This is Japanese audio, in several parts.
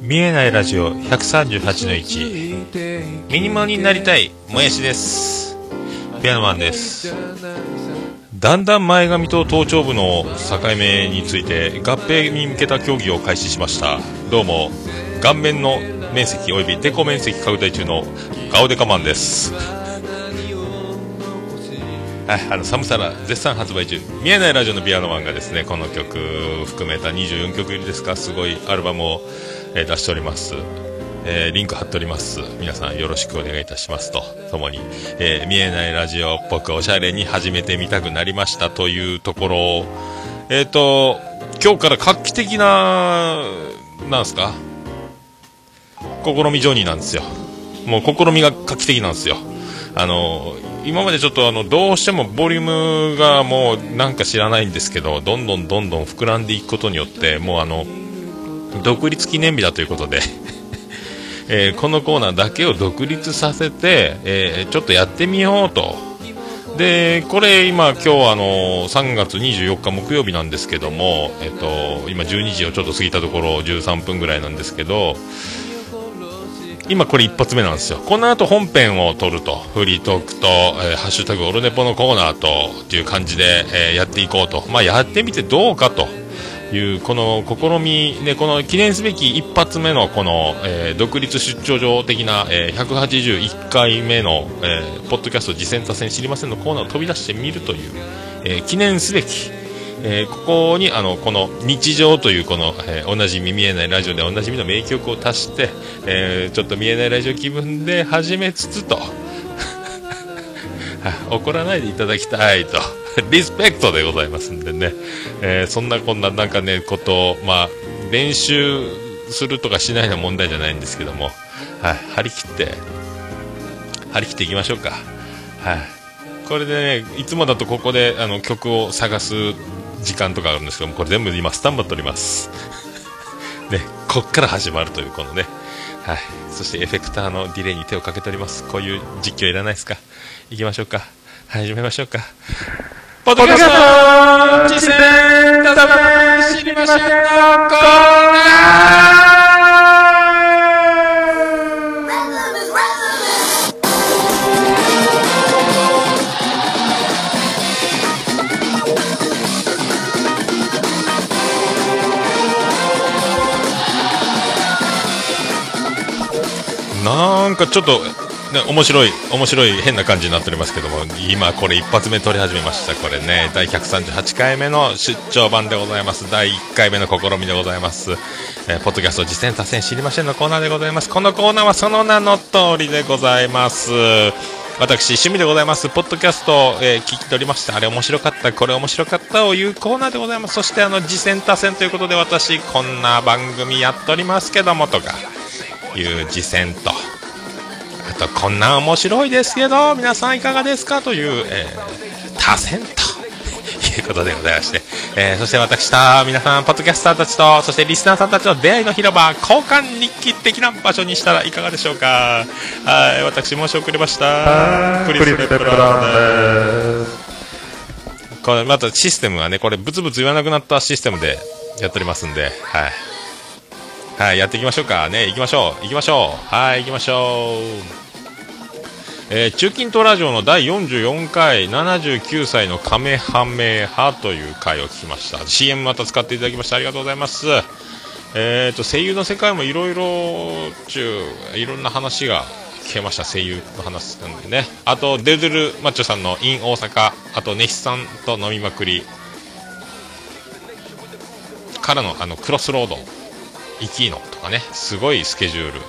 見えないラジオ138の1ミニモになりたいもやしです。ピアノマンです。だんだん前髪と頭頂部の境目について合併に向けた協議を開始しました。どうも顔面の面積及びデコ面積拡大中のガオデカマンです。はい、あの寒さら絶賛発売中。見えないラジオのピアノマンがですねこの曲含めた24曲入りですかすごいアルバムを、えー出しております、えーリンク貼っております。皆さんよろしくお願いいたしますと。ともに、えー見えないラジオっぽくおしゃれに始めてみたくなりましたというところ。えっ、と今日から画期的ななんすか？試みジョニーなんですよ。もう試みが画期的なんですよ。あの今までちょっとあのどうしてもボリュームがもうなんか知らないんですけどどんどんどんどん膨らんでいくことによってもうあの独立記念日だということで、えーこのコーナーだけを独立させて、えーちょっとやってみようと。でこれ今今日あの3月24日木曜日なんですけども、えっと今12時をちょっと過ぎたところ13分ぐらいなんですけど今これ一発目なんですよ。この後本編を撮ると。フリートークと、えーハッシュタグオルネポのコーナーとっていう感じで、えーやっていこうと。まあやってみてどうかと。いうこの試みねこの記念すべき一発目のこの、えー独立出張上的な、えー181回目の、えーポッドキャスト次戦多戦知りませんのコーナーを飛び出してみるという、えー記念すべきえーここにあのこの日常というこの、えーおなじみ見えないラジオでおなじみの名曲を足して、えーちょっと見えないラジオ気分で始めつつと 怒らないでいただきたいと。リスペクトでございますんでね、えーそんなこんななんかねことをまあ練習するとかしないの問題じゃないんですけども、はい、張り切って。張り切っていきましょうか。はい。これでねいつもだとここであの曲を探す時間とかあるんですけどもこれ全部今スタンバっております。ねこっから始まるというこのね。はい。そしてエフェクターのディレイに手をかけております。こういう実況いらないですか？行きましょうか。始めましょうか。ポッドキャスト実践ため知りませんのコーナーなんかちょっと、面白い、面白い変な感じになっておりますけども、今これ一発目撮り始めました。これね、第138回目の出張版でございます。第1回目の試みでございます。えーポッドキャスト実践達成知りませんのコーナーでございます。このコーナーはその名の通りでございます。私、趣味でございます。ポッドキャストを、えー聞き取りました。あれ面白かった、これ面白かったをいうコーナーでございます。そして、あの、次戦多戦ということで、私、こんな番組やっておりますけども、とか、いう次戦と、あと、こんな面白いですけど、皆さんいかがですか？という、えー、多選と。いうことでございまして、えーそして私と皆さん、ポッドキャスターたちと、そしてリスナーさんたちの出会いの広場、交換日記的な場所にしたらいかがでしょうか？はい、私申し遅れました。クリス・レプランです。これまたシステムはね、これブツブツ言わなくなったシステムでやっておりますんで、はい。はい、やっていきましょうか。ね、行きましょう。行きましょう。はい、行きましょう。えー中近東ラジオの第44回79歳のカメハメハという回を聞きました。CM また使っていただきましてありがとうございます。えー、と声優の世界もいろいろ中いろんな話が聞けました。声優の話なんでね。あとデルデルマッチョさんの in 大阪あとネヒさんと飲みまくり。からのあのクロスロード。イキーノとかね。すごいスケジュール。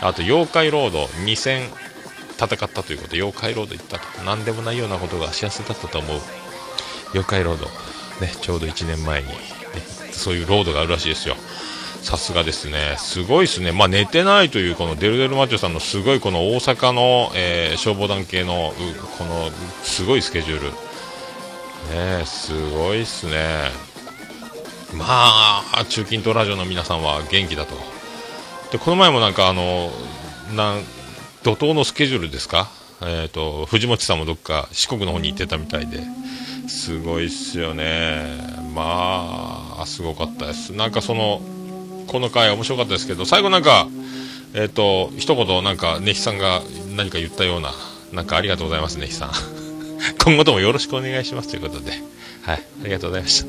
あと妖怪ロード。2戦ったということ妖怪ロード行ったと何でもないようなことが幸せだったと思う妖怪ロードねちょうど1年前に、ね、そういうロードがあるらしいですよさすがですね。すごいですね。まあ、寝てないという、このデルデルマッチョさんのすごいこの大阪の、えー、消防団系の、この、すごいスケジュール。ねすごいっすね。まあ、中近東ラジオの皆さんは元気だと。で、この前もなんかあの、なん、怒涛のスケジュールですか？えっ、ー、と、藤本さんもどっか四国の方に行ってたみたいで、すごいっすよね。まあ、すごかったです。なんかその、この回面白かったですけど、最後なんか、えっ、ー、と、一言なんか、ねひさんが何か言ったような、なんかありがとうございます、ねひさん。今後ともよろしくお願いしますということで、はい、ありがとうございまし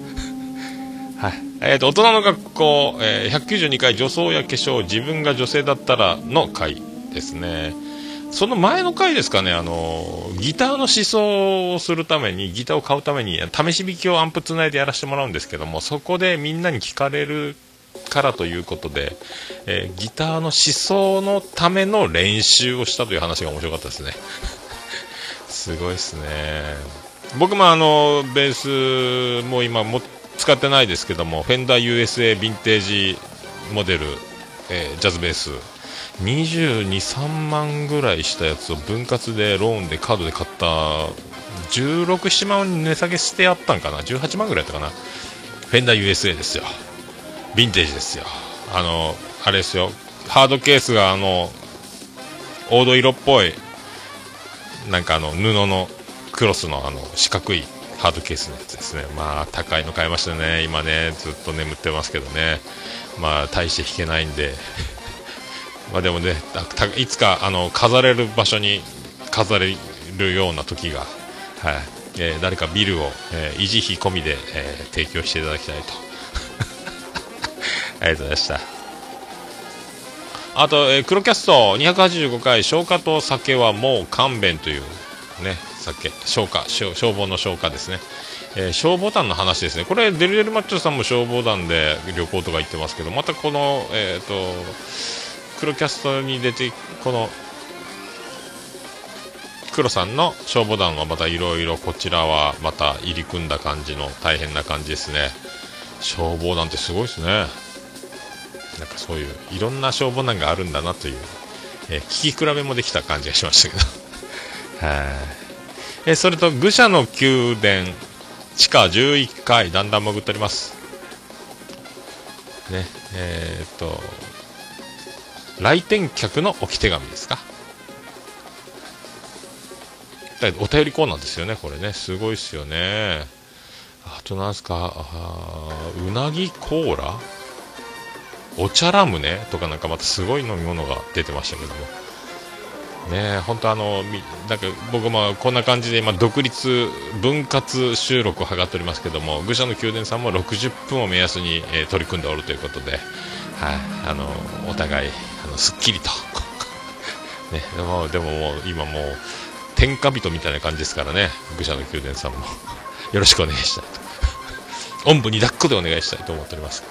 た。はい。えっ、ー、と、大人の学校、えー、192回女装や化粧、自分が女性だったらの回ですね。その前の回ですかね、あの、ギターの思想をするために、ギターを買うために、試し弾きをアンプつないでやらせてもらうんですけども、そこでみんなに聞かれるからということで、えー、ギターの思想のための練習をしたという話が面白かったですね。すごいですね。僕もあの、ベースも今も使ってないですけども、フェンダー USA ヴィンテージモデル、えー、ジャズベース、22、3万ぐらいしたやつを分割でローンでカードで買った。16、7万に値下げしてやったんかな。18万ぐらいやったかな。フェンダー USA ですよ。ヴィンテージですよ。あのあれですよ。ハードケースがあの黄土色っぽいなんかあの布のクロスのあの四角いハードケースのやつですね。まあ高いの買いましたね。今ねずっと眠ってますけどね。まあ大して弾けないんで。まあでもねいつかあの飾れる場所に飾れるような時が、はい。えー、誰かビルを、えー、維持費込みで、えー、提供していただきたいと。ありがとうございました。あと、えー、黒キャスト285回消火と酒はもう勘弁というね酒。消火消防の消火ですね。えー、消防団の話ですね、これ、デルデルマッチョさんも消防団で旅行とか行ってますけど、またこの、えーと黒キャストに出てこの黒さんの消防団はまたいろいろこちらはまた入り組んだ感じの大変な感じですね。消防団ってすごいですね。なんかそういういろんな消防団があるんだなという、えー、聞き比べもできた感じがしましたけど。はい。えー、それと愚者の宮殿地下11階だんだん潜っております。ねえー、っと来店客の置き手紙ですか？お便りコーナーですよね、これね。すごいっすよね。あとなんすか、うなぎコーラ？お茶ラムネとかなんかまたすごい飲み物が出てましたけども。ね本当あの、なんか僕もこんな感じで今独立分割収録を図っておりますけども、愚者の宮殿さんも60分を目安に、え、取り組んでおるということで、はい、あの、お互いすっきりと。ね、でもでももう今もう天下人みたいな感じですからね。愚者の宮殿さんも。よろしくお願いしたいと。おんぶに抱っこでお願いしたいと思っております。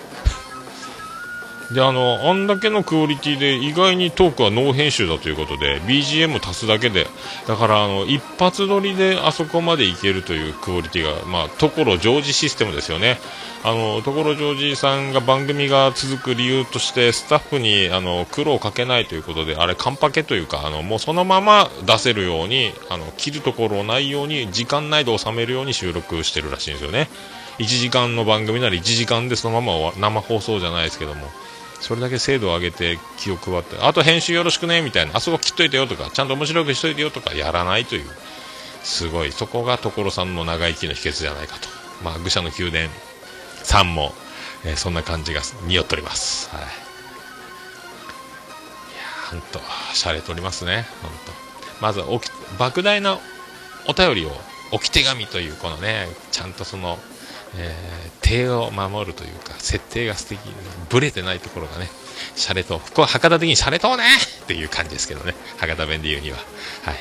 であのあんだけのクオリティで意外にトークはノー編集だということで BGM 足すだけでだからあの一発撮りであそこまでいけるというクオリティがまあ所ジョージシステムですよね。あの所ジョージさんが番組が続く理由としてスタッフにあの苦労をかけないということであれカンパケというかあのもうそのまま出せるようにあの切るところないように時間内で収めるように収録してるらしいんですよね。1時間の番組なら1時間でそのまま生放送じゃないですけども。それだけ精度を上げて気を配ってあと編集よろしくねみたいな。あそこ切っといてよとかちゃんと面白くしといてよとかやらないという。すごい。そこが所さんの長生きの秘訣じゃないかと。まあ愚者の宮殿さんも、えー、そんな感じが匂っております。はい。いやほんとしゃれておりますね。ほんと。まずおき莫大なお便りを置き手紙というこのねちゃんとそのえー、手を守るというか、設定が素敵、ぶれてないところがね、シャレと、ここは博多的にシャレとねっていう感じですけどね、博多弁で言うには。はい。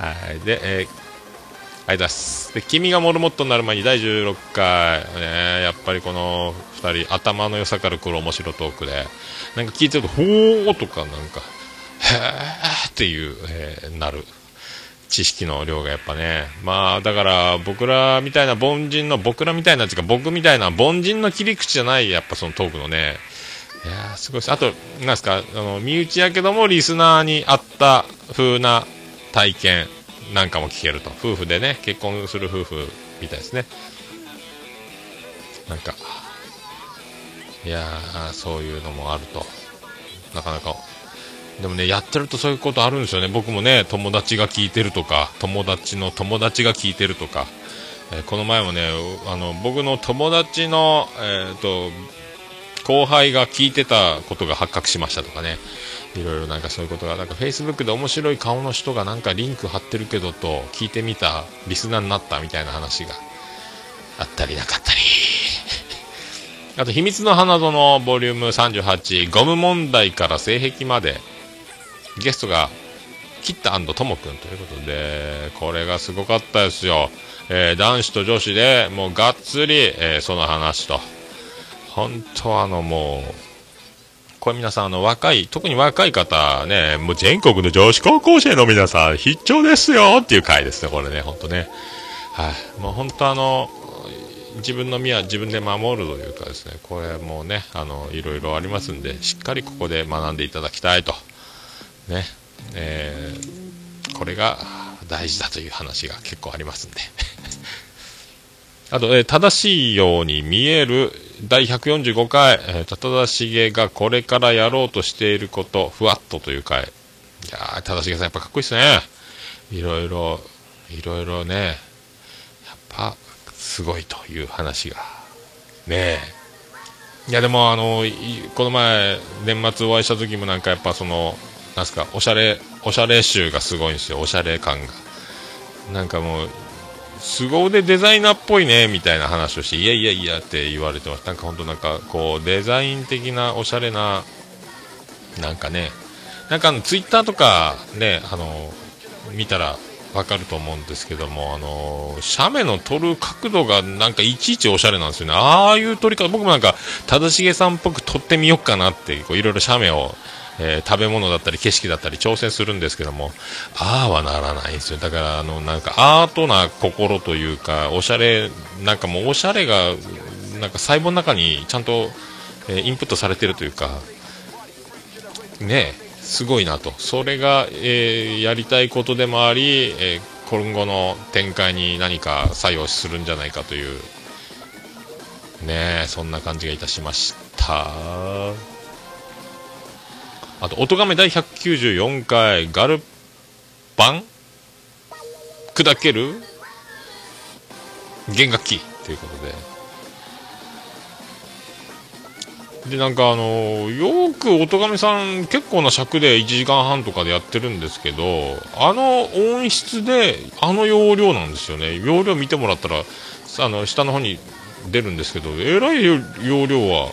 はい。で、えー、ありがとうございます。で、君がモルモットになる前に第16回、ね、やっぱりこの2人、頭の良さから来る面白トークで、なんか聞いてると、ほーとかなんか、へーっていう、えー、なる。知識の量がやっぱね。まあ、だから僕らみたいな凡人の、僕らみたいなっていうか僕みたいな凡人の切り口じゃない、やっぱそのトークのね、いやすごい。あと、なんですか、あの、身内やけどもリスナーに合った風な体験なんかも聞けると。夫婦でね、結婚する夫婦みたいですね。なんか、いやそういうのもあると。なかなかでもね、やってるとそういうことあるんですよね。僕もね、友達が聞いてるとか、友達の友達が聞いてるとか、えー、この前もね、あの、僕の友達の、えっ、ー、と、後輩が聞いてたことが発覚しましたとかね、いろいろなんかそういうことが、なんか Facebook で面白い顔の人がなんかリンク貼ってるけどと、聞いてみた、リスナーになったみたいな話があったりなかったり。あと、秘密の花園ボリューム38、ゴム問題から性癖まで、ゲストが、キッタともくんということで、これがすごかったですよ。えー、男子と女子でもうがっつり、えー、その話と。本当あのもう、これ皆さんあの若い、特に若い方ね、もう全国の女子高校生の皆さん必聴ですよっていう回ですね、これね、本当ね。はい、もう本当あの、自分の身は自分で守るというかですね、これもうね、あの、いろいろありますんで、しっかりここで学んでいただきたいと。ね、えー、これが大事だという話が結構ありますんで あと、えー、正しいように見える第145回、えー、正しがこれからやろうとしていること、ふわっとという回。いやー、正しさんやっぱかっこいいですね。いろいろ、いろいろね、やっぱ、すごいという話が。ねえ。いや、でもあの、この前、年末お会いした時もなんかやっぱその、なんすか、おしゃれ、おしゃれ集がすごいんですよ、おしゃれ感が。なんかもう、凄腕デザイナーっぽいね、みたいな話をして、いやいやいやって言われてます。なんか本当なんか、こう、デザイン的なおしゃれな、なんかね、なんかあの、ツイッターとかね、あの、見たらわかると思うんですけども、あの、写メの撮る角度がなんかいちいちおしゃれなんですよね。ああいう撮り方、僕もなんか、正成さんっぽく撮ってみようかなって、こういろいろ写メをえー、食べ物だったり景色だったり挑戦するんですけども、ああはならないんですよ。だから、あの、なんかアートな心というか、おしゃれ、なんかもうおしゃれが、なんか細胞の中にちゃんと、えー、インプットされてるというか、ねすごいなと。それが、えー、やりたいことでもあり、え今後の展開に何か作用するんじゃないかという、ねそんな感じがいたしました。あと、音亀第194回、ガルパン？砕ける？弦楽器？ということで。で、なんかあのよく音亀さん結構な尺で1時間半とかでやってるんですけど、あの音質であの容量なんですよね。容量見てもらったら、あの、下の方に出るんですけど、えらい容量は、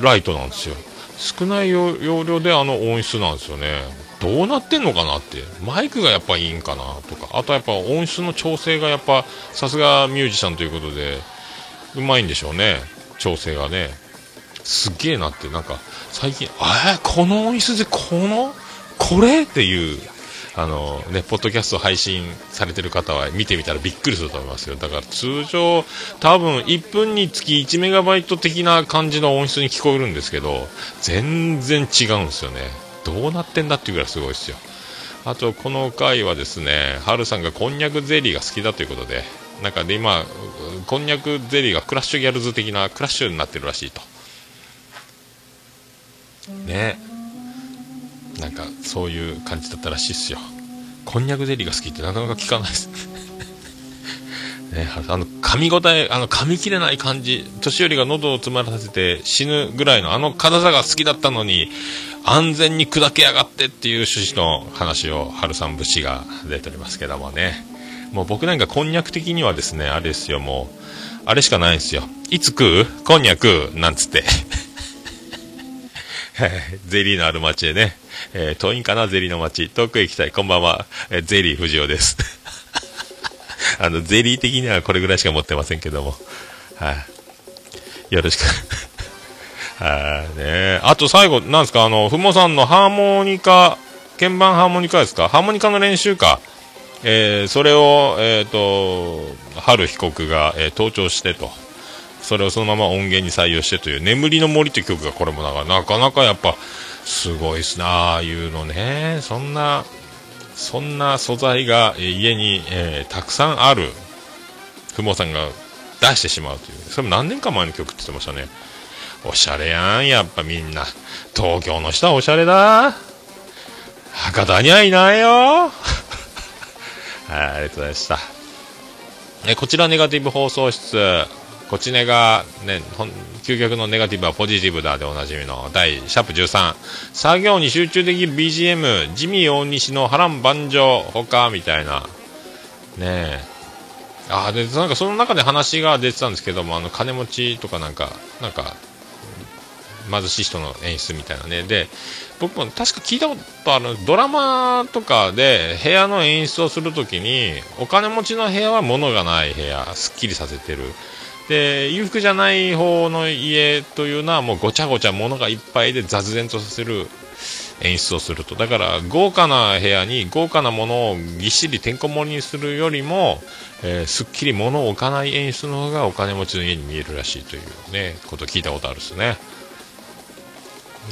ライトなんですよ。少ない容量であの音質なんですよね。どうなってんのかなって。マイクがやっぱいいんかなとか。あとやっぱ音質の調整がやっぱさすがミュージシャンということでうまいんでしょうね。調整がね。すげえなって。なんか最近えー、この音質でこのこれっていう。あのね、ポッドキャスト配信されてる方は見てみたらびっくりすると思いますよ。だから通常、多分1分につき1メガバイト的な感じの音質に聞こえるんですけど、全然違うんですよね。どうなってんだっていうぐらいすごいですよ。あと、この回はですね、ハルさんがこんにゃくゼリーが好きだということで、なんかで今、こんにゃくゼリーがクラッシュギャルズ的なクラッシュになってるらしいと。ねなんかそういう感じだったらしいっすよ。こんにゃくゼリーが好きってなかなか聞かないです。ね、あの噛み応えあの噛み切れない感じ。年寄りが喉を詰まらせて死ぬぐらいのあの辛さが好きだったのに安全に砕けやがってっていう趣旨の話を春さん節が出ておりますけどもね。もう僕なんかこんにゃく的にはですねあれですよ。もうあれしかないんですよ。いつ食う？こんにゃく？なんつって。ゼリーのある街でね、えー、遠いんかな、ゼリーの街。遠くへ行きたい。こんばんは。えー、ゼリー藤尾です。あの、ゼリー的にはこれぐらいしか持ってませんけども。はい、よろしく。はいね。あと最後、なんですか、あの、ふもさんのハーモニカ鍵盤ハーモニカですか？ハーモニカの練習か。えー、それを、えっ、ー、と、春被告が、えー、盗聴してと。それをそのまま音源に採用してという、眠りの森という曲がこれもなかなかやっぱ、すごいっすなああいうのね。そんな、そんな素材が、家に、えー、たくさんある、ふもさんが出してしまうという。それも何年か前の曲って言ってましたね。おしゃれやん、やっぱみんな。東京の人はおしゃれだ。博多にはいないよ。はい、ありがとうございました。えこちらネガティブ放送室。こっちねが、ね、究極のネガティブはポジティブだでおなじみの第シャープ13。作業に集中できる BGM、ジミー大西の波乱万丈、他、みたいな。ねえ。あで、なんかその中で話が出てたんですけども、あの、金持ちとかなんか、なんか、貧しい人の演出みたいなね。で、僕も確か聞いたことある、ドラマとかで部屋の演出をするときに、お金持ちの部屋は物がない部屋、すっきりさせてる。で裕福じゃない方の家というのはもうごちゃごちゃ物がいっぱいで雑然とさせる演出をすると。だから豪華な部屋に豪華なものをぎっしりてんこ盛りにするよりも、えー、すっきり物を置かない演出の方がお金持ちの家に見えるらしいというねこと聞いたことあるっすね。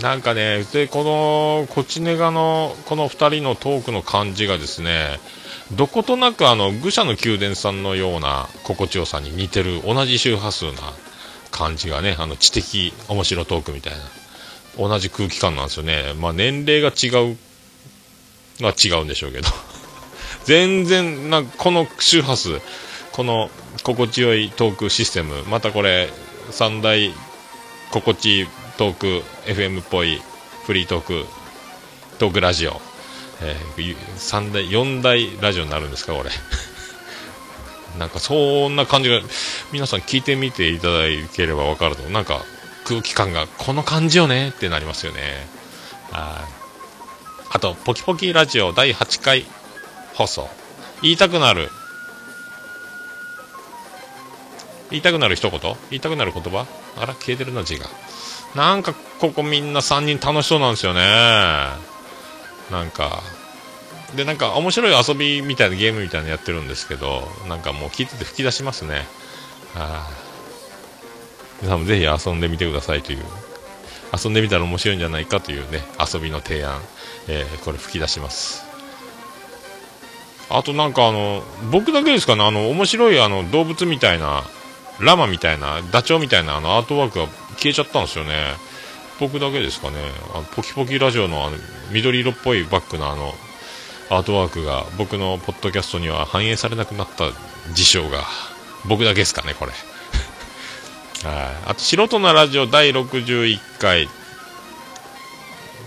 なんかねでこのコチネガのこの2人のトークの感じがですねどことなくあの愚者の宮殿さんのような心地よさに似てる同じ周波数な感じがねあの知的面白トークみたいな。同じ空気感なんですよね。まあ年齢が違うは違うんでしょうけど。全然なこの周波数この心地よいトークシステムまたこれ三大心地いいトーク FM っぽいフリートークトークラジオ。えー、3台、4台ラジオになるんですか、これ。なんかそんな感じが、皆さん聞いてみていただければ分かると、なんか空気感がこの感じよねってなりますよね。ああと、ポキポキラジオ第8回放送。言いたくなる。言いたくなる一言？言いたくなる言葉？あら、消えてるな、字が。なんか、ここみんな3人楽しそうなんですよね。なんかでなんか面白い遊びみたいなゲームみたいなのやってるんですけどなんかもう聞いてて吹き出しますね。あ皆さんもぜひ遊んでみてくださいという遊んでみたら面白いんじゃないかというね遊びの提案、えー、これ吹き出します。あとなんかあの僕だけですかねあの面白いあの動物みたいなラマみたいなダチョウみたいなあのアートワークが消えちゃったんですよね。僕だけですかね。あのポキポキラジオのあの緑色っぽいバッグのあのアートワークが僕のポッドキャストには反映されなくなった事象が僕だけですかねこれ。はい。あと素人のラジオ第61回。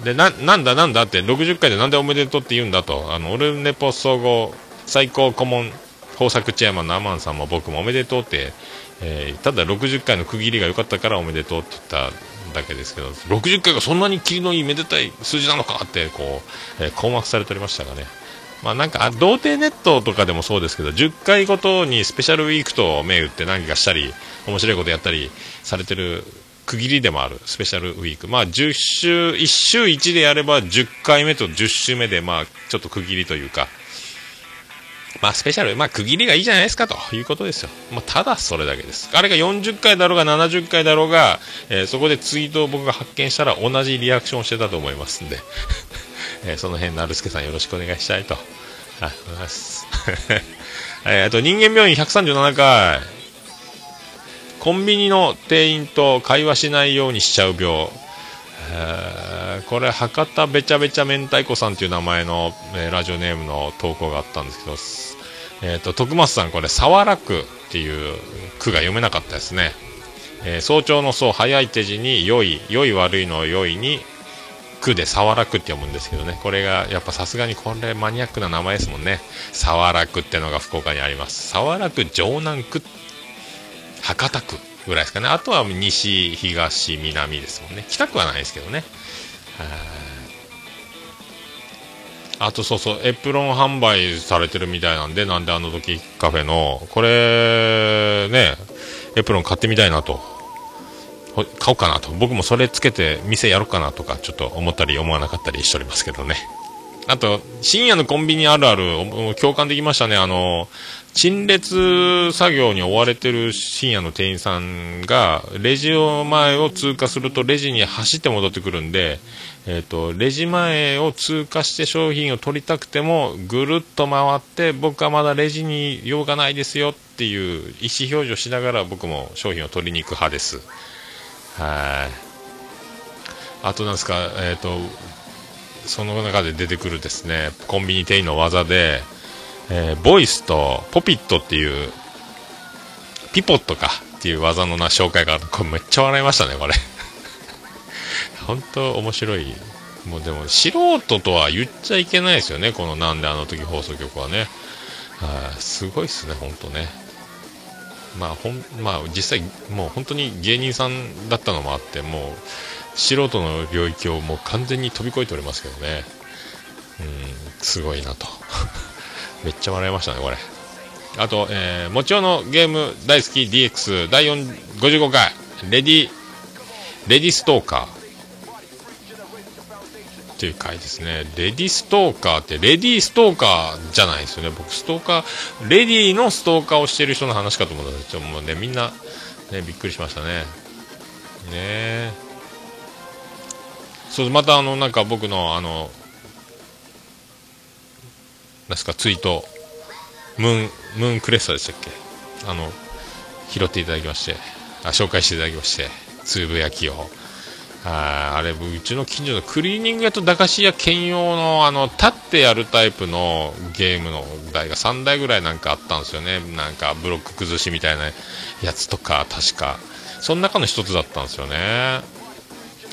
でななんだなんだって60回でなんでおめでとうって言うんだと。あのオルネポ総合最高顧問豊作チェアマンのアマンさんも僕もおめでとうって、えー、ただ60回の区切りが良かったからおめでとうって言っただけですけど60回がそんなに霧のいいめでたい数字なのかってこう、えー、困惑されておりましたがね。まあなんか童貞ネットとかでもそうですけど10回ごとにスペシャルウィークと銘打って何かしたり面白いことやったりされてる区切りでもあるスペシャルウィーク。まあ10週1週1でやれば10回目と10週目でまあちょっと区切りというかまあ、スペシャル、まあ、区切りがいいじゃないですかということですよ。まあ、ただそれだけです。あれが40回だろうが70回だろうが、えー、そこでツイートを僕が発見したら同じリアクションしてたと思いますんで、えー、その辺、なるすけさんよろしくお願いしたいと。はい、ありがとうございます。えあと、人間病院137回。コンビニの店員と会話しないようにしちゃう病。えー、これ博多べちゃべちゃ明太子さんという名前の、えー、ラジオネームの投稿があったんですけど、えーと、徳松さんこれ「沢楽」っていう句が読めなかったですね、えー、早朝のそう早い手字に良い良い悪いの良いに句で沢楽って読むんですけどね。これがやっぱさすがにこれマニアックな名前ですもんね。沢楽ってのが福岡にあります。沢楽城南区。博多区ぐらいですかね。あとは西東南ですもんね。北区はないですけどね。あとそうそうエプロン販売されてるみたいなんでなんであの時カフェのこれねエプロン買ってみたいなと。買おうかなと。僕もそれつけて店やろうかなとかちょっと思ったり思わなかったりしておりますけどね。あと、深夜のコンビニあるある、共感できましたね。あの、陳列作業に追われてる深夜の店員さんが、レジを前を通過するとレジに走って戻ってくるんで、えっ、ー、と、レジ前を通過して商品を取りたくても、ぐるっと回って、僕はまだレジに用がないですよっていう意思表示をしながら僕も商品を取りに行く派です。はい。あとなんですか、えっ、ー、と、その中で出てくるですね、コンビニ店員の技で、えー、ボイスとポピットっていう、ピポットかっていう技のな紹介がある。これめっちゃ笑いましたね、これ。本当面白い。もうでも素人とは言っちゃいけないですよね、このなんであの時放送局はね。はあ、すごいっすね、本当ね。まあ、ほん、まあ、実際、もう本当に芸人さんだったのもあって、もう、素人の領域をもう完全に飛び越えておりますけどね。うん、すごいなと。めっちゃ笑いましたね、これ。あと、えー、もちろんのゲーム大好き DX 第4 55回、レディ、レディストーカー。っていう回ですね。レディストーカーって、レディストーカーじゃないですよね。僕、ストーカー、レディのストーカーをしてる人の話かと思ったんですよ。もうね、みんな、ね、びっくりしましたね。ねえ。そう、またあの、なんか僕の、あの、なんすか、ツイート、ムーン、ムーンクレストでしたっけ？あの、拾っていただきまして、あ、紹介していただきまして、つぶやきを。ああれ、うちの近所のクリーニング屋と駄菓子屋兼用の、あの、立ってやるタイプのゲームの台が3台ぐらいなんかあったんですよね。なんか、ブロック崩しみたいなやつとか、確か。その中の一つだったんですよね。あ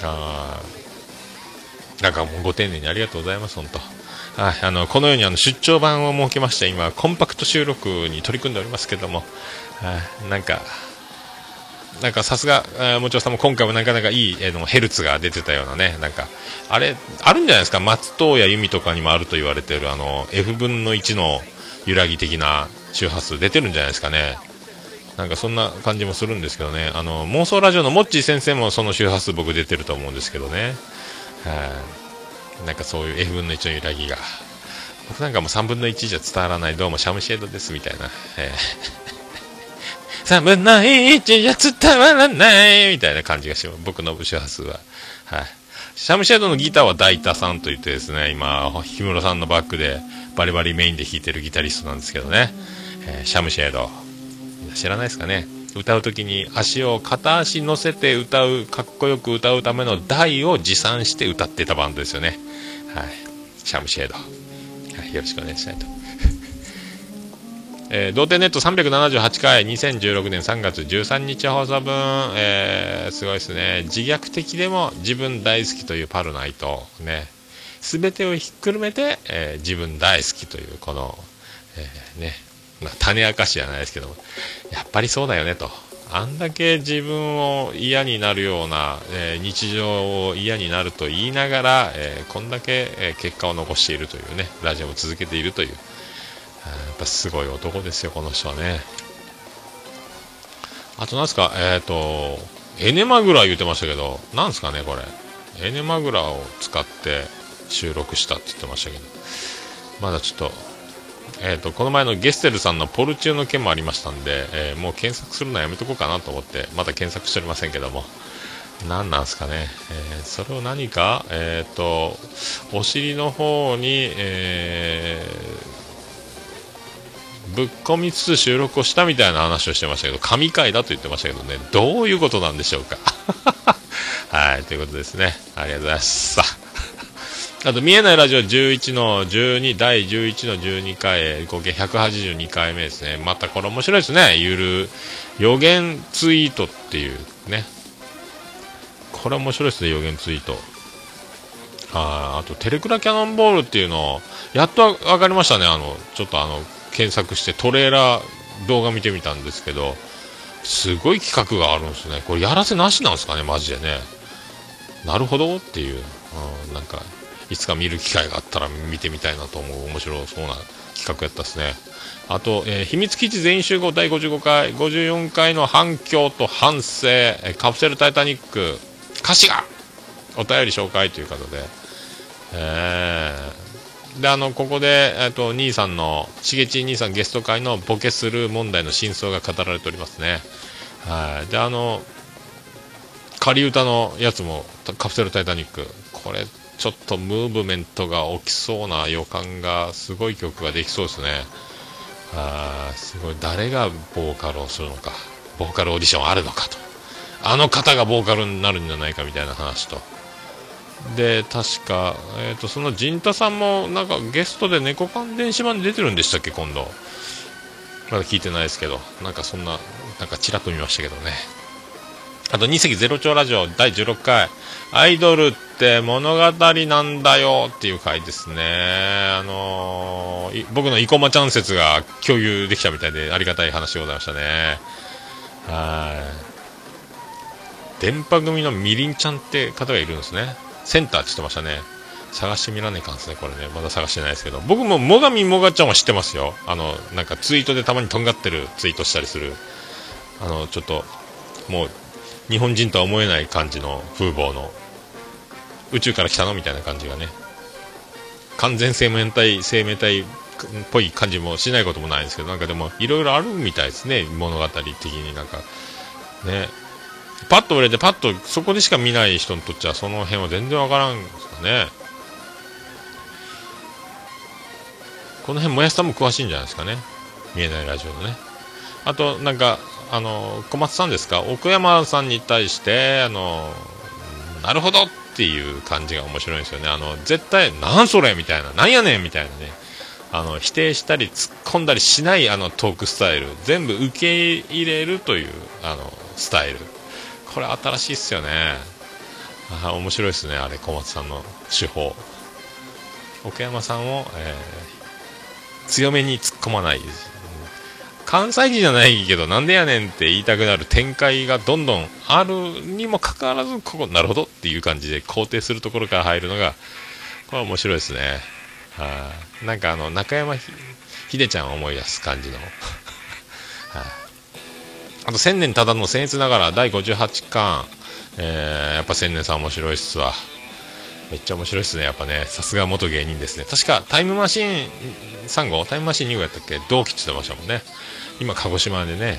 あ。だかもうご丁寧にありがとうございます、本当。はい、あのこのようにあの出張版を設けまして今コンパクト収録に取り組んでおりますけども、はい、なんかなんかさすがえ、もちろんさんも今回もなかなかいい、えー、ヘルツが出てたようなね、なんか、あれ、あるんじゃないですか、松任谷由実とかにもあると言われてる、あの、F 分の1の揺らぎ的な周波数出てるんじゃないですかね。なんかそんな感じもするんですけどね、あの、妄想ラジオのモッチー先生もその周波数僕出てると思うんですけどね。はい、なんかそういう F 分の1の揺らぎが。僕なんかもう3分の1じゃ伝わらない、どうもシャムシェードですみたいな。えー、3分の1じゃ伝わらないみたいな感じがします。僕の周波数は。はい。シャムシェードのギターは大田さんといってですね、今、氷室さんのバックでバリバリメインで弾いてるギタリストなんですけどね。えー、シャムシェード。知らないですかね。歌う時に足を片足乗せて歌うかっこよく歌うための台を持参して歌ってたバンドですよねはいシャムシェード、はい、よろしくお願いしたいとえー、同点ネット378回2016年3月13日放送分、えー、すごいですね。自虐的でも自分大好きというパルナイト。ね。全てをひっくるめて、えー、自分大好きというこの、えー、ね。まあ、種明かしじゃないですけども、やっぱりそうだよねと。あんだけ自分を嫌になるような、えー、日常を嫌になると言いながら、えー、こんだけ、え、結果を残しているというね、ラジオも続けているという、やっぱすごい男ですよ、この人はね。あとなんすか、えっ、と、エネマグラ言ってましたけど、なんすかね、これ。エネマグラを使って収録したって言ってましたけど、まだちょっとえーと、この前のゲステルさんのポルチューの件もありましたんで、えー、もう検索するのはやめとこうかなと思ってまだ検索しておりませんけども何なんすかね、えー、それを何か、えーと、お尻の方に、えー、ぶっ込みつつ収録をしたみたいな話をしてましたけど神回だと言ってましたけどねどういうことなんでしょうか はいということですねありがとうございますさ あと、見えないラジオ11の12、第11の12回、合計182回目ですね。またこれ面白いですね。ゆる、予言ツイートっていうね。これ面白いですね、予言ツイート。ああと、テレクラキャノンボールっていうのを、やっと分かりましたね。あの、ちょっとあの、検索してトレーラー動画見てみたんですけど、すごい企画があるんですね。これやらせなしなんですかね、マジでね。なるほどっていう、うん、なんか、いつか見る機会があったら見てみたいなと思う面白そうな企画やったですね。あと、えー、秘密基地全集合第55回、54回の反響と反省、えカプセルタイタニック、歌詞がお便り紹介ということで、えーであのここで、えっと、兄さんのしげち兄さんゲスト会のボケする問題の真相が語られておりますね。はい。であの仮歌のやつもカプセルタイタニック。これちょっとムーブメントが起きそうな予感がすごい曲ができそうですね。あーすごい。誰がボーカルをするのか。ボーカルオーディションあるのかと。あの方がボーカルになるんじゃないかみたいな話と。で確か、えーと、その陣太さんもなんかゲストで猫缶電子版で出てるんでしたっけ今度。まだ聞いてないですけど。なんかそんななんかちらっと見ましたけどね。あと2席ゼロ兆ラジオ第16回。アイドルって物語なんだよっていう回ですね。あのー、僕の生駒ちゃん説が共有できたみたいでありがたい話でございましたね。はい。電波組のみりんちゃんって方がいるんですね。センターって言ってましたね。探してみらねえかんですね、これね。まだ探してないですけど。僕も、もがみもがちゃんは知ってますよ。あの、なんかツイートでたまにとんがってるツイートしたりする。あの、ちょっと、もう、日本人とは思えない感じの風貌の、宇宙から来たのみたいな感じがね。完全生命体、生命体っぽい感じもしないこともないんですけど、なんかでも、いろいろあるみたいですね。物語的になんか。ね。パッと売れてパッとそこでしか見ない人にとっちゃその辺は全然わからんですかね。この辺もやしさんも詳しいんじゃないですかね。見えないラジオのね。あとなんかあの小松さんですか？奥山さんに対してあのなるほどっていう感じが面白いんですよね。あの絶対なんそれみたいななんやねんみたいなね。あの否定したり突っ込んだりしないあのトークスタイル。全部受け入れるというあのスタイル。これ新しいっすよね。あ面白いですねあれ小松さんの手法。奥山さんを、えー、強めに突っ込まない関西人じゃないけどなんでやねんって言いたくなる展開がどんどんあるにもかかわらずここなるほどっていう感じで肯定するところから入るのがこれ面白いですね。はなんかあの中山秀ちゃんを思い出す感じの。はあと千年ただの僭越ながら第58巻、えー、やっぱ千年さん面白いっすわ。めっちゃ面白いっすねやっぱね。さすが元芸人ですね。確かタイムマシーン3号？タイムマシーン2号やったっけ？同期って言ってましたもんね。今鹿児島でね、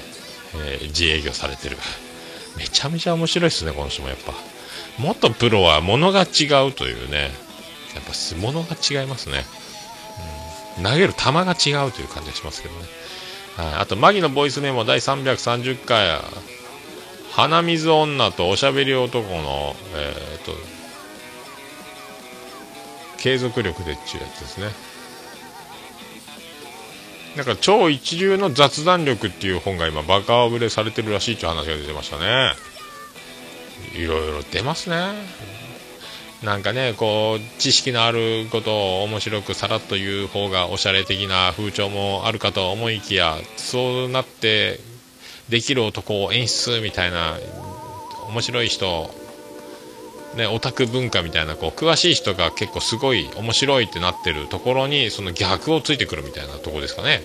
えー、自営業されてる。めちゃめちゃ面白いっすねこの人もやっぱ。元プロは物が違うというね。やっぱ物が違いますね、うん、投げる球が違うという感じがしますけどね、あと、マギのボイスメモ第330回、鼻水女とおしゃべり男の、えー、っと、継続力でっていうやつですね。なんか超一流の雑談力っていう本が今バカ売れされてるらしいっていう話が出てましたね。いろいろ出ますね。なんかね、こう、知識のあることを面白くさらっと言う方がおしゃれ的な風潮もあるかと思いきや、そうなってできる男を演出みたいな、面白い人、ね、オタク文化みたいな、こう、詳しい人が結構すごい面白いってなってるところに、その逆をついてくるみたいなとこですかね。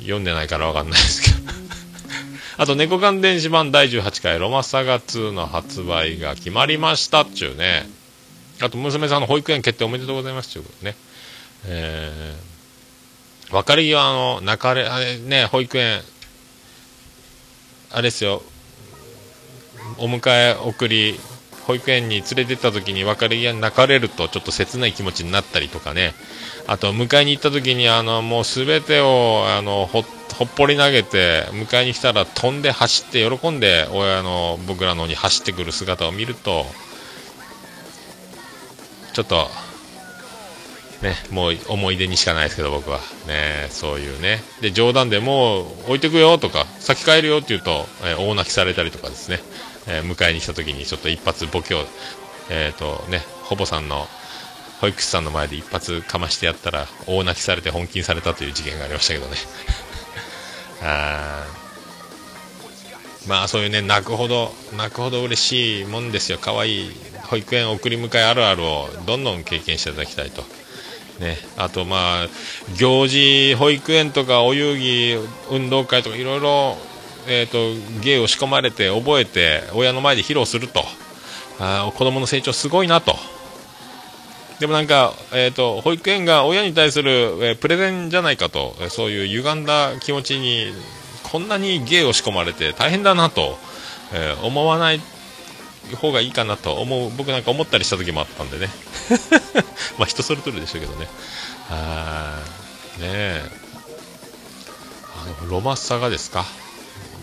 読んでないからわかんないですけど あと、猫缶電子版第18回ロマサガ2の発売が決まりましたっちゅうね。あと娘さんの保育園決定おめでとうございますということね。えー、別れ際の泣かれ、あれね、保育園、あれですよ、お迎え送り、保育園に連れてった時に別れ際に泣かれるとちょっと切ない気持ちになったりとかね、あと迎えに行った時にあのもう全てをあのほほっぽり投げて迎えに来たら飛んで走って喜んで親の僕らのに走ってくる姿を見るとちょっと、ね、もう思い出にしかないですけど、僕は。ね、そういうね。で、冗談でもう置いてくよとか、先帰るよって言うと、えー、大泣きされたりとかですね、えー、迎えに来た時にちょっと一発ボケを、えっ、ー、とね、ほぼさんの保育士さんの前で一発かましてやったら、大泣きされて本気にされたという事件がありましたけどね。あまあそういうね、泣くほど、泣くほど嬉しいもんですよ。可愛い保育園送り迎えあるあるをどんどん経験していただきたいと。ね、あとまあ行事保育園とかお遊戯運動会とかいろいろえーと、芸を仕込まれて覚えて親の前で披露すると。あ子供の成長すごいなと。でもなんか、えーと、保育園が親に対する、えー、プレゼンじゃないかと、そういう歪んだ気持ちにこんなに芸を仕込まれて大変だなと、えー、思わない方がいいかなと思う僕なんか思ったりした時もあったんでね。まあ人それぞれでしょうけどね。あねえ。あのロマサガですか？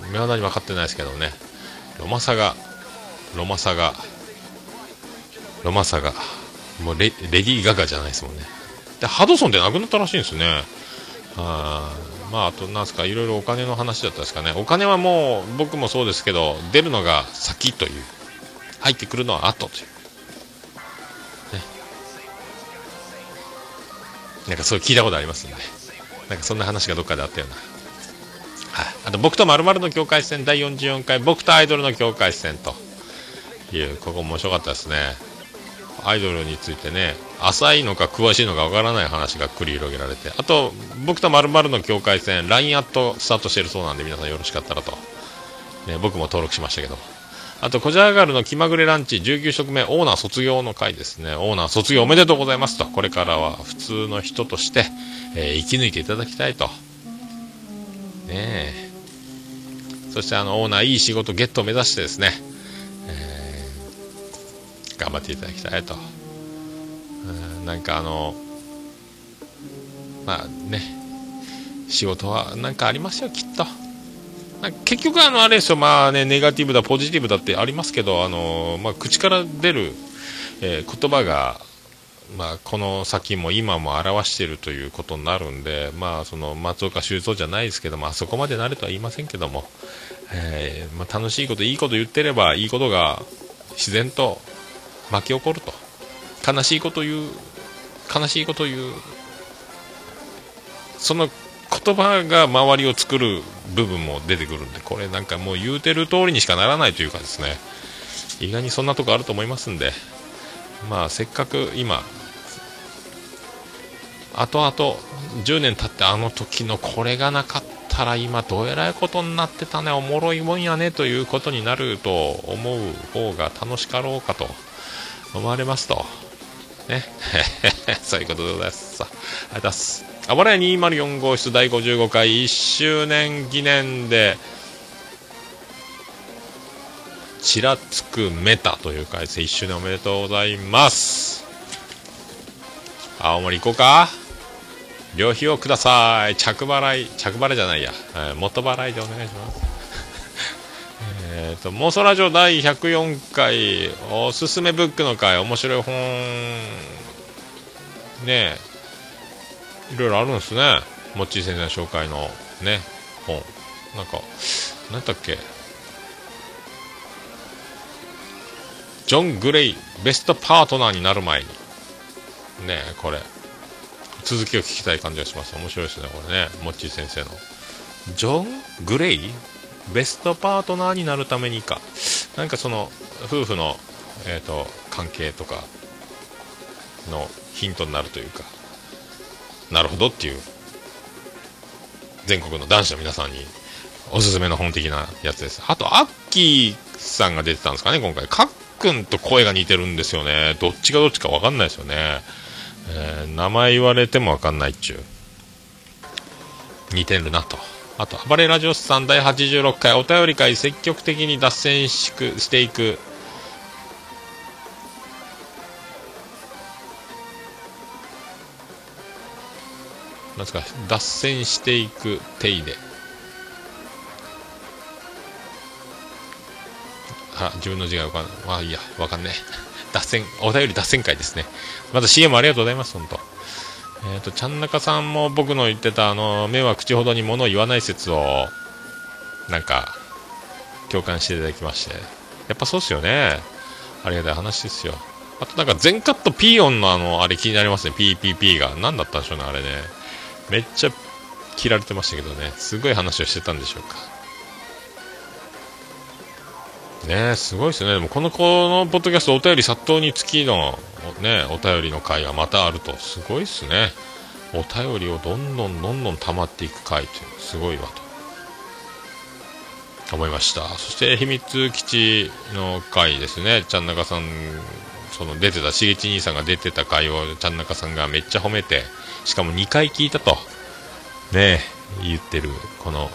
未だに分かってないですけどね。ロマサガロマサガロマサガもうレレディー・ガガじゃないですもんね。でハドソンって亡くなったらしいんですね。あまああとなんすか？いろいろお金の話だったですかね。お金はもう僕もそうですけど出るのが先という。入ってくるのは後という。ね。なんかそう聞いたことありますんで。なんかそんな話がどっかであったような。は、あと僕とまるの境界線第44回僕とアイドルの境界線と。いうここ面白かったですね。アイドルについてね浅いのか詳しいのかわからない話が繰り広げられて。あと僕とまるの境界線 LINE アットスタートしてるそうなんで皆さんよろしかったらと、ね、僕も登録しましたけど。あと、コジャーガールの気まぐれランチ19食目、オーナー卒業の回ですね。オーナー卒業おめでとうございますと。これからは普通の人として、えー、生き抜いていただきたいと。ねえそしてあのオーナーいい仕事ゲットを目指してですね、えー、頑張っていただきたいと、うん、なんかあのまあね仕事は何かありますよきっと結局あのあれですよ。まあねネガティブだポジティブだってありますけどあの、まあ、口から出る、えー、言葉がまあ、この先も今も表しているということになるんで、まあ、その松岡修造じゃないですけども、あそこまでなれとは言いませんけども、えー、まあ、楽しいこと、いいこと言ってれば、いいことが自然と巻き起こると、悲しいこと言う、悲しいこと言う、その言葉が周りを作る部分も出てくるんで、これなんかもう言うてる通りにしかならないというかですね、意外にそんなとこあると思いますんで、まあ、せっかく今、後々10年経ってあの時のこれがなかったら今どえらいことになってたねおもろいもんやねということになると思う方が楽しかろうかと思われますと。ね。そういうことでございます。さありがとうございます。あばらや204号室第55回1周年記念でちらつくメタという回1周年おめでとうございます。青森行こうか。旅費をください。着払い着払いじゃないや、えー、元払いでお願いします。えっと妄想ラジオ第104回おすすめブックの回面白い本。ねえ。いろいろあるんですね。もっちー先生の紹介のね本。なんか何だっけ。ジョン・グレイベストパートナーになる前に。ねこれ。続きを聞きたい感じがします。面白いですねこれね。モッチー先生の。ジョン・グレイベストパートナーになるためにか。なんかその夫婦の、えーと、関係とかのヒントになるというか。なるほどっていう全国の男子の皆さんにおすすめの本的なやつですあとアッキーさんが出てたんですかね今回かっくんと声が似てるんですよねどっちがどっちか分かんないですよねえー、名前言われてもわかんないっちゅう。似てるなと。あと、暴れラジオスさん第86回お便り会積極的に脱線していく。なんすか、脱線していく手入れ。あ、自分の字がわかんない。まあいいや、わかんねえ。脱線、お便り脱線会ですね。また CM ありがとうございます、本当。えっ、ー、と、ちゃんなかさんも僕の言ってた、あの、目は口ほどに物を言わない説を、なんか、共感していただきまして。やっぱそうっすよね。ありがたい話ですよ。あとなんか全カットピー音のあの、あれ気になりますね。PPP が。何だったんでしょうね、あれね。めっちゃ切られてましたけどね。すごい話をしてたんでしょうか。ねすごいですね。でもこの子のポッドキャストお便り殺到につきのね、お便りの回がまたあると、すごいっすね。お便りをどんどんどんどん溜まっていく回というすごいわと思いました。そして秘密基地の回ですね。ちゃんなかさん、その出てたしげち兄さんが出てた回をちゃん中さんがめっちゃ褒めてしかも2回聞いたと。ね言ってる。この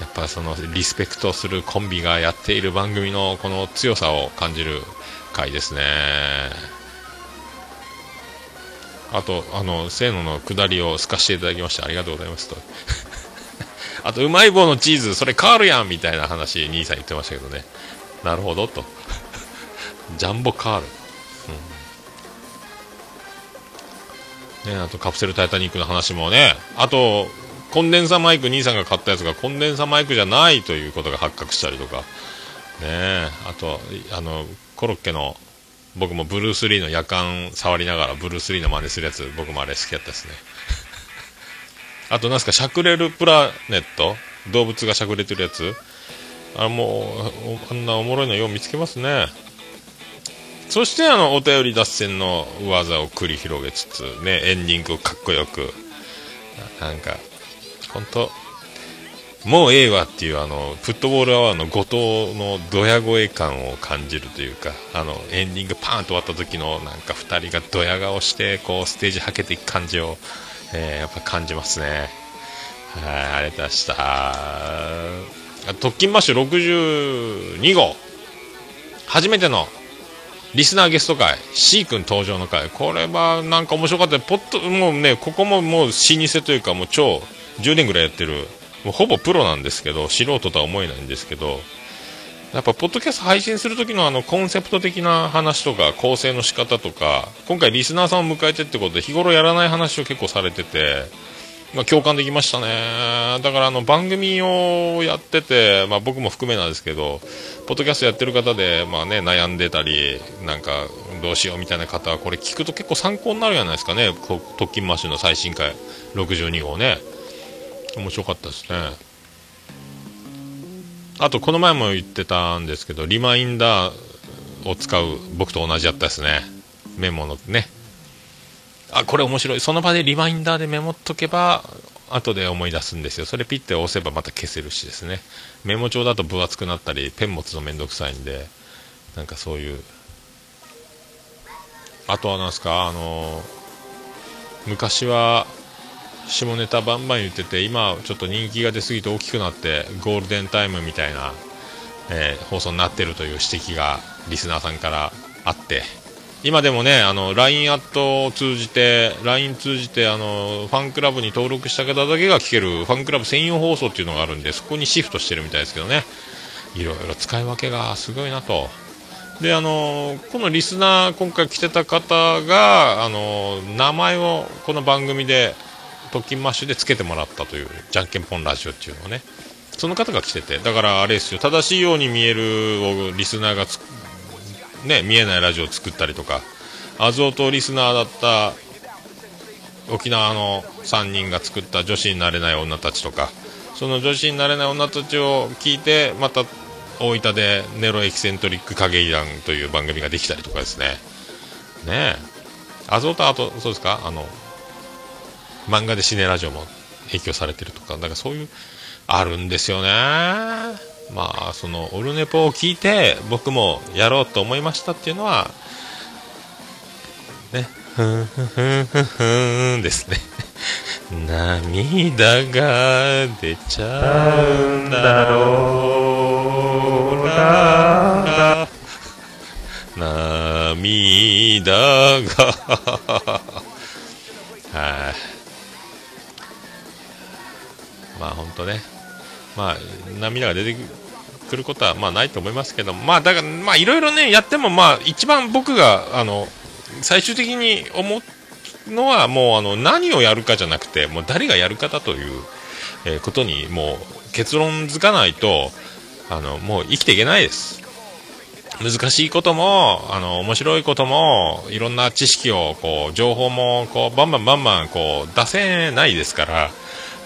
やっぱそのリスペクトするコンビがやっている番組のこの強さを感じる回ですね。あとあのせーのの下りを透かしていただきましてありがとうございますと。あとうまい棒のチーズそれカールやんみたいな話兄さん言ってましたけどね。なるほどと。ジャンボカール、ね、あとカプセルタイタニックの話もね。あとコンデンサマイク兄さんが買ったやつがコンデンサマイクじゃないということが発覚したりとか。ねあとあのコロッケの僕もブルース・リーの夜間触りながらブルース・リーの真似するやつ僕もあれ好きだったですね。あとなんすかしゃくれるプラネット？動物がしゃくれてるやつ？あもうあんなおもろいのよう見つけますね。そしてあのお便り脱線の技を繰り広げつつねエンディングかっこよく。なんか本当もうええわっていうあのフットボールアワーの後藤のドヤ声感を感じるというかあのエンディングパーンと終わった時のなんか2人がドヤ顔してこうステージはけていく感じを、えー、やっぱ感じますね。はいありがとうございました。特勤マッシュ62号。初めてのリスナーゲスト会 C 君登場の会。これはなんか面白かった。ポッともうねここももう老舗というかもう超10年ぐらいやってる。もうほぼプロなんですけど素人とは思えないんですけど。やっぱポッドキャスト配信する時のあのコンセプト的な話とか構成の仕方とか今回リスナーさんを迎えてってことで日頃やらない話を結構されてて、まあ、共感できましたね。だからあの番組をやってて、まあ、僕も含めなんですけどポッドキャストやってる方で、まあね、悩んでたりなんかどうしようみたいな方はこれ聞くと結構参考になるじゃないですかね。特勤マッシュの最新回62号ね。面白かったですね。あとこの前も言ってたんですけどリマインダーを使う僕と同じやったですね。メモのね。あこれ面白い。その場でリマインダーでメモっとけば後で思い出すんですよ。それピッて押せばまた消せるしですね。メモ帳だと分厚くなったりペン持つのめんどくさいんでなんかそういう。あとは何ですか？あの昔は下ネタバンバン言ってて今ちょっと人気が出すぎて大きくなってゴールデンタイムみたいな、えー、放送になってるという指摘がリスナーさんからあって今でもねあの LINE アットを通じて LINE 通じてあのファンクラブに登録した方だけが聞けるファンクラブ専用放送っていうのがあるんでそこにシフトしてるみたいですけどね。いろいろ使い分けがすごいなと。であのこのリスナー今回来てた方があの名前をこの番組で特勤マッシュでつけてもらったというじゃんけんぽんラジオっていうのをね。その方が来ててだからあれですよ正しいように見えるをリスナーがね見えないラジオを作ったりとか。アゾートリスナーだった沖縄の3人が作った女子になれない女たちとか。その女子になれない女たちを聞いてまた大分でネロエキセントリック影イランという番組ができたりとかですね。ねえ。アゾートあとそうですか？あの漫画でシネラジオも影響されてるとか、なんかそういう、あるんですよね。まあ、その、オルネポを聞いて、僕もやろうと思いましたっていうのは、ね、ふんふんふんふんふんですね。涙が出ちゃうんだろうな。涙が。はい、まあ本当ね、まあ涙が出てくることはまあないと思いますけど、まあだから、まあいろいろね、やってもまあ一番僕が、あの、最終的に思うのはもうあの何をやるかじゃなくて、もう誰がやるかだという、えー、ことにもう結論づかないと、あの、もう生きていけないです。難しいことも、あの、面白いことも、いろんな知識を、こう、情報も、こう、バンバンバンバン、こう、出せないですから、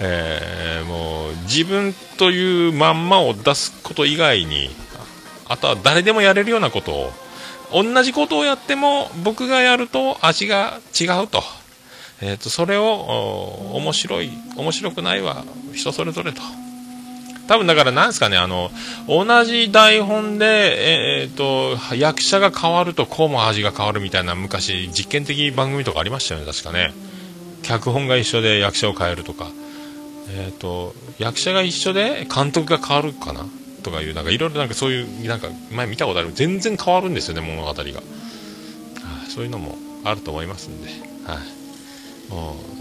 えー、もう自分というまんまを出すこと以外にあとは誰でもやれるようなことを同じことをやっても僕がやると味が違うと,、えーと、それをお面白い面白くないは人それぞれと多分だからなんですかね、あの、同じ台本で、えー、っと、役者が変わるとこうも味が変わるみたいな昔実験的番組とかありましたよね、確かね。脚本が一緒で役者を変えるとか。えー、っと、役者が一緒で監督が変わるかな？とかいう、なんかいろいろなんかそういう、なんか前見たことある。全然変わるんですよね、物語が。そういうのもあると思いますんで。はい。もう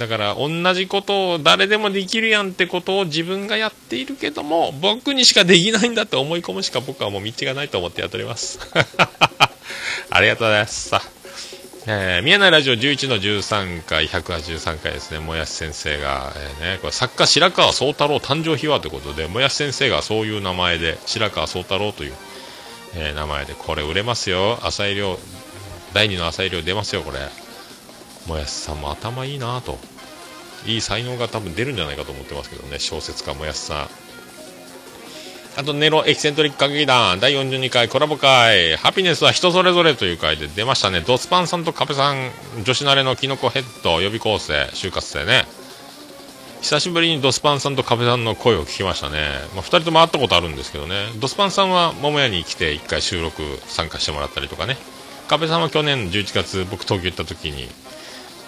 だから同じことを誰でもできるやんってことを自分がやっているけども僕にしかできないんだって思い込むしか僕はもう道がないと思ってやっております ありがとうございますさえー、見えないラジオ11の13回183回ですね。もやし先生が、えーね、これ作家白川宗太郎誕生秘話ということでもやし先生がそういう名前で白川宗太郎という、えー、名前でこれ売れますよ。浅井亮第2の浅井亮出ますよこれ。もやしさんも頭いいなと。いい才能が多分出るんじゃないかと思ってますけどね。小説家もやしさん。あとネロエキセントリック歌劇団第42回コラボ会。ハピネスは人それぞれという回で出ましたね。ドスパンさんとカペさん女子慣れのキノコヘッド予備校生就活生ね。久しぶりにドスパンさんとカペさんの声を聞きましたね、まあ、2人とも会ったことあるんですけどね。ドスパンさんは桃屋に来て1回収録参加してもらったりとかね。カペさんは去年11月僕東京行った時に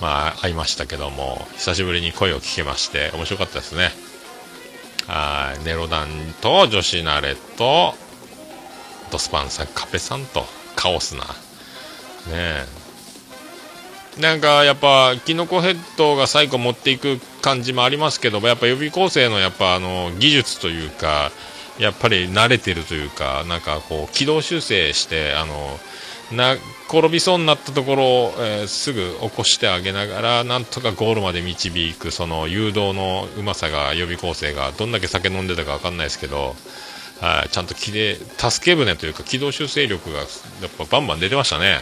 まあ、会いましたけども、久しぶりに声を聞けまして、面白かったですね。はい、ネロダンと女子慣れと、ドスパンさん、カペさんと、カオスな。ねえ。なんかやっぱ、キノコヘッドが最後持っていく感じもありますけども、やっぱ予備校生のやっぱあの、技術というか、やっぱり慣れてるというか、なんかこう、軌道修正して、あの、な転びそうになったところを、えー、すぐ起こしてあげながらなんとかゴールまで導くその誘導のうまさが予備校生がどんだけ酒飲んでたか分かんないですけど、はい、ちゃんときれ助け舟というか軌道修正力がやっぱバンバン出てましたね。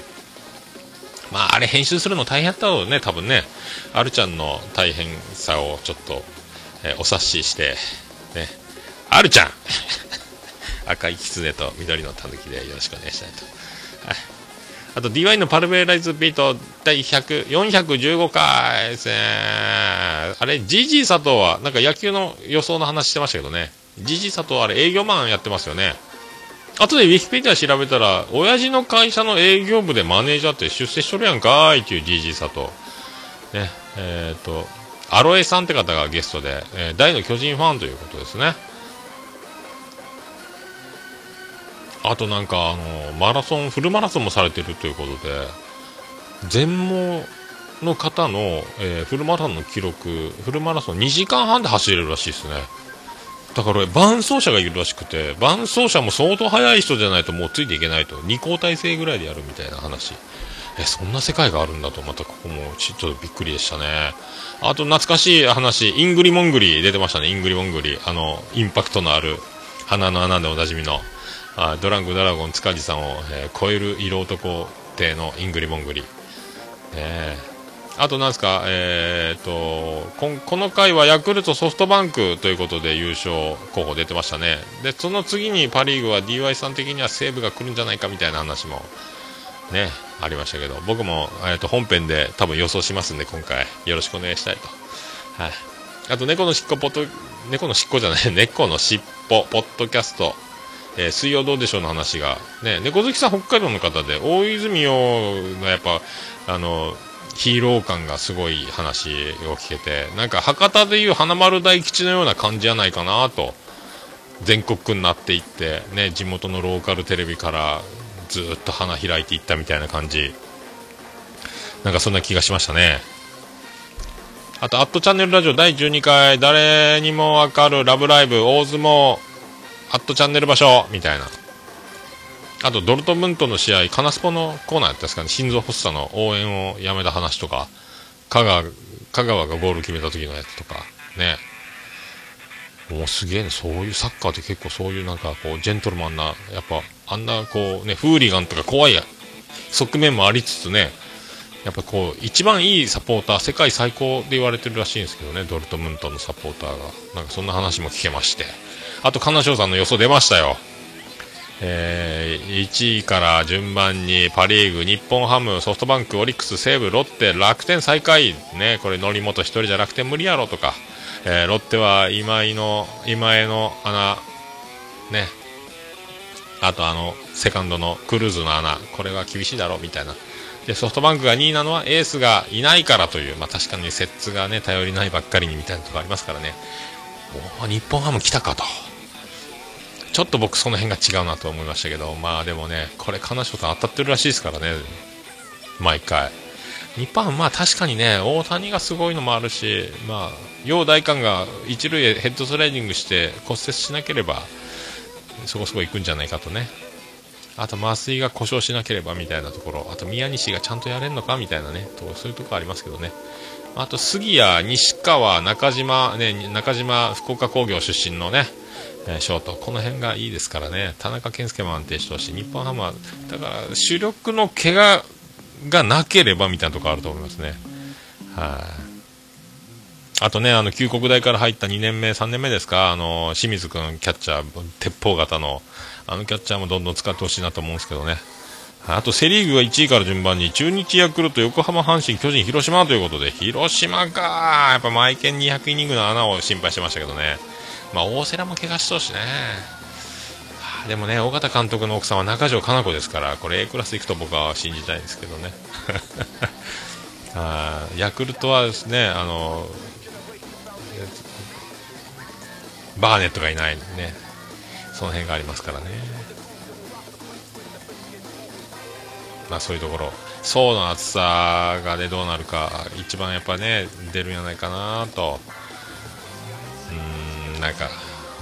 まあ、あれ編集するの大変だったろうね、多分ね。あるちゃんの大変さをちょっと、えー、お察しして、ね。あるちゃん 赤い狐と緑のたぬきでよろしくお願いしたいと。あと DY のパルベライズビート第100 415回ですね。あれ、GG 佐藤は、なんか野球の予想の話してましたけどね。GG 佐藤はあれ営業マンやってますよね。後でウィキペディア調べたら、親父の会社の営業部でマネージャーって出世しとるやんかーいっていう GG 佐藤。ね、えっ、ー、と、アロエさんって方がゲストで、えー、大の巨人ファンということですね。あとなんかあのマラソンフルマラソンもされてるということで全盲の方の、えー、フルマラソンの記録フルマラソン2時間半で走れるらしいですね。だから伴走者がいるらしくて伴走者も相当速い人じゃないともうついていけないと。2交代制ぐらいでやるみたいな話。えそんな世界があるんだとまたここもちょっとびっくりでしたね。あと懐かしい話イングリモングリ出てましたね。イングリモングリ。あのインパクトのある鼻の穴でおなじみの。あドランクドラゴン塚地さんを、えー、超える色男亭のイングリモングリ、えー、あとなんですか、えーと、ここの回はヤクルトソフトバンクということで優勝候補出てましたね。でその次にパ・リーグは DY さん的には西武が来るんじゃないかみたいな話もねありましたけど。僕も、えーと、本編で多分予想しますんで今回。よろしくお願いしたいと、はい、あと猫のしっこポッド猫のしっこじゃない。猫のしっぽポッドキャスト。えー、水曜どうでしょうの話が、ね、猫好きさん北海道の方で、大泉洋がやっぱ、あの、ヒーロー感がすごい話を聞けて、なんか博多でいう花丸大吉のような感じじゃないかなと、全国区になっていって、ね、地元のローカルテレビからずっと花開いていったみたいな感じ、なんかそんな気がしましたね。あと、アットチャンネルラジオ第12回、誰にもわかるラブライブ大相撲。アットチャンネル場所みたいな。あと、ドルトムントの試合、カナスポのコーナーやったんですかね、心臓発作の応援をやめた話とか、香川、香川がゴール決めた時のやつとか、ね。もうすげえね、そういうサッカーって結構そういうなんかこう、ジェントルマンな、やっぱ、あんなこうね、フーリガンとか怖い側面もありつつね、やっぱこう、一番いいサポーター、世界最高で言われてるらしいんですけどね、ドルトムントのサポーターが。なんかそんな話も聞けまして。あと、金賞さんの予想出ましたよ。えー、1位から順番にパ・リーグ、日本ハム、ソフトバンク、オリックス、西武、ロッテ、楽天最下位、ね、これ、則本1人じゃ楽天無理やろとか、えー、ロッテは今井の今江の穴、ね、あとあのセカンドのクルーズの穴、これは厳しいだろうみたいな。でソフトバンクが2位なのはエースがいないからという、まあ、確かに摂津が、ね、頼りないばっかりにみたいなところありますからね、お日本ハム来たかと。ちょっと僕その辺が違うなと思いましたけど、まあでもね、これ金賞と当たってるらしいですからね、毎回。日本はまあ確かにね、大谷がすごいのもあるし、まあ、楊大官が一塁へヘッドスライディングして骨折しなければ、そこそこ行くんじゃないかとね。あと、麻酔が故障しなければみたいなところ、あと宮西がちゃんとやれるのかみたいなね、とそういうところありますけどね。あと、杉谷、西川、中島、ね、中島、福岡工業出身のね、ショート、この辺がいいですからね、田中健介も安定してほしい、日本ハムは、だから主力の怪我がなければみたいなところあると思いますね。はい、あとね、あの、旧国大から入った2年目、3年目ですか、あの、清水君、キャッチャー、鉄砲型の、あのキャッチャーもどんどん使ってほしいなと思うんですけどね。あとセ・リーグは1位から順番に中日、ヤクルト、横浜、阪神、巨人、広島ということで。広島か。やっぱマイケン200イニングの穴を心配してましたけどね、まあ、大瀬良も怪我しそうしね、でもね尾形監督の奥さんは中条かな子ですからこれ A クラス行くと僕は信じたいんですけどね。あヤクルトはですねあのバーネットがいないね。その辺がありますからね。まあそういうところ。層の厚さがねどうなるか一番やっぱね出るんじゃないかなと。うん。なんか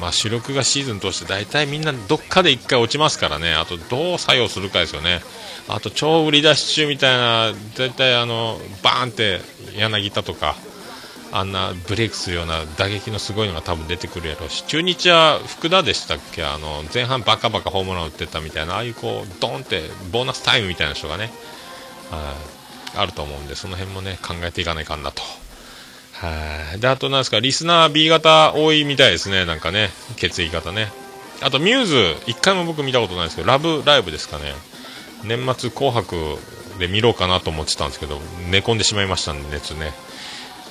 まあ主力がシーズン通して大体みんなどっかで1回落ちますからね。あとどう作用するかですよね。あと超売り出し中みたいな大体あのバーンって柳田とかあんなブレイクするような打撃のすごいのが多分出てくるやろうし。中日は福田でしたっけ？あの前半バカバカホームラン打ってたみたいな。ああいうこうドンってボーナスタイムみたいな人がねあると思うんでその辺もね考えていかないかんなと。はい。であとなんですかリスナー B 型多いみたいですね。なんかね血液型ね。あとミューズ1回も僕見たことないですけどラブライブですかね。年末紅白で見ろうかなと思ってたんですけど寝込んでしまいましたんで熱ね。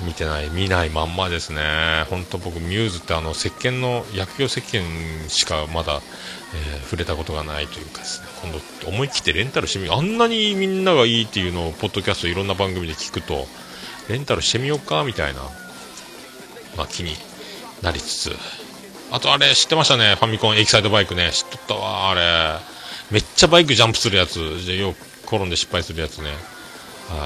見てない、見ないまんまですね。本当僕、ミューズってあの、石鹸の、薬用石鹸しかまだ、えー、触れたことがないというかですね、今度思い切ってレンタルしてみるあんなにみんながいいっていうのを、ポッドキャストいろんな番組で聞くと、レンタルしてみようか、みたいな、まあ、気になりつつ。あとあれ、知ってましたね、ファミコンエキサイトバイクね。知っとったわ、あれ。めっちゃバイクジャンプするやつ。よく転んで失敗するやつね。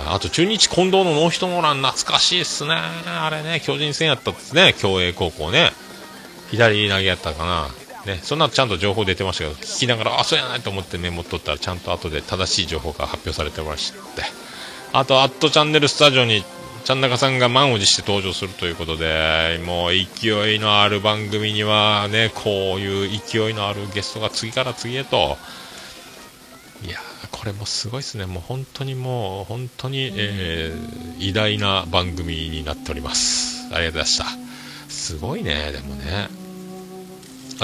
あと中日近藤のノーヒットノーラン懐かしいっすね。あれね、巨人戦やったっすね、共栄高校ね。左投げやったかな。ね、そんなちゃんと情報出てましたけど、聞きながら、あ、そうやないと思ってメモ取ったら、ちゃんと後で正しい情報が発表されてまして。あと、アットチャンネルスタジオに、ちゃん中さんが満を持して登場するということで、もう勢いのある番組にはね、こういう勢いのあるゲストが次から次へと、いやこれもすごいですね、もう本当にもう、本当に、えー、偉大な番組になっております。ありがとうございました。すごいね、でもね。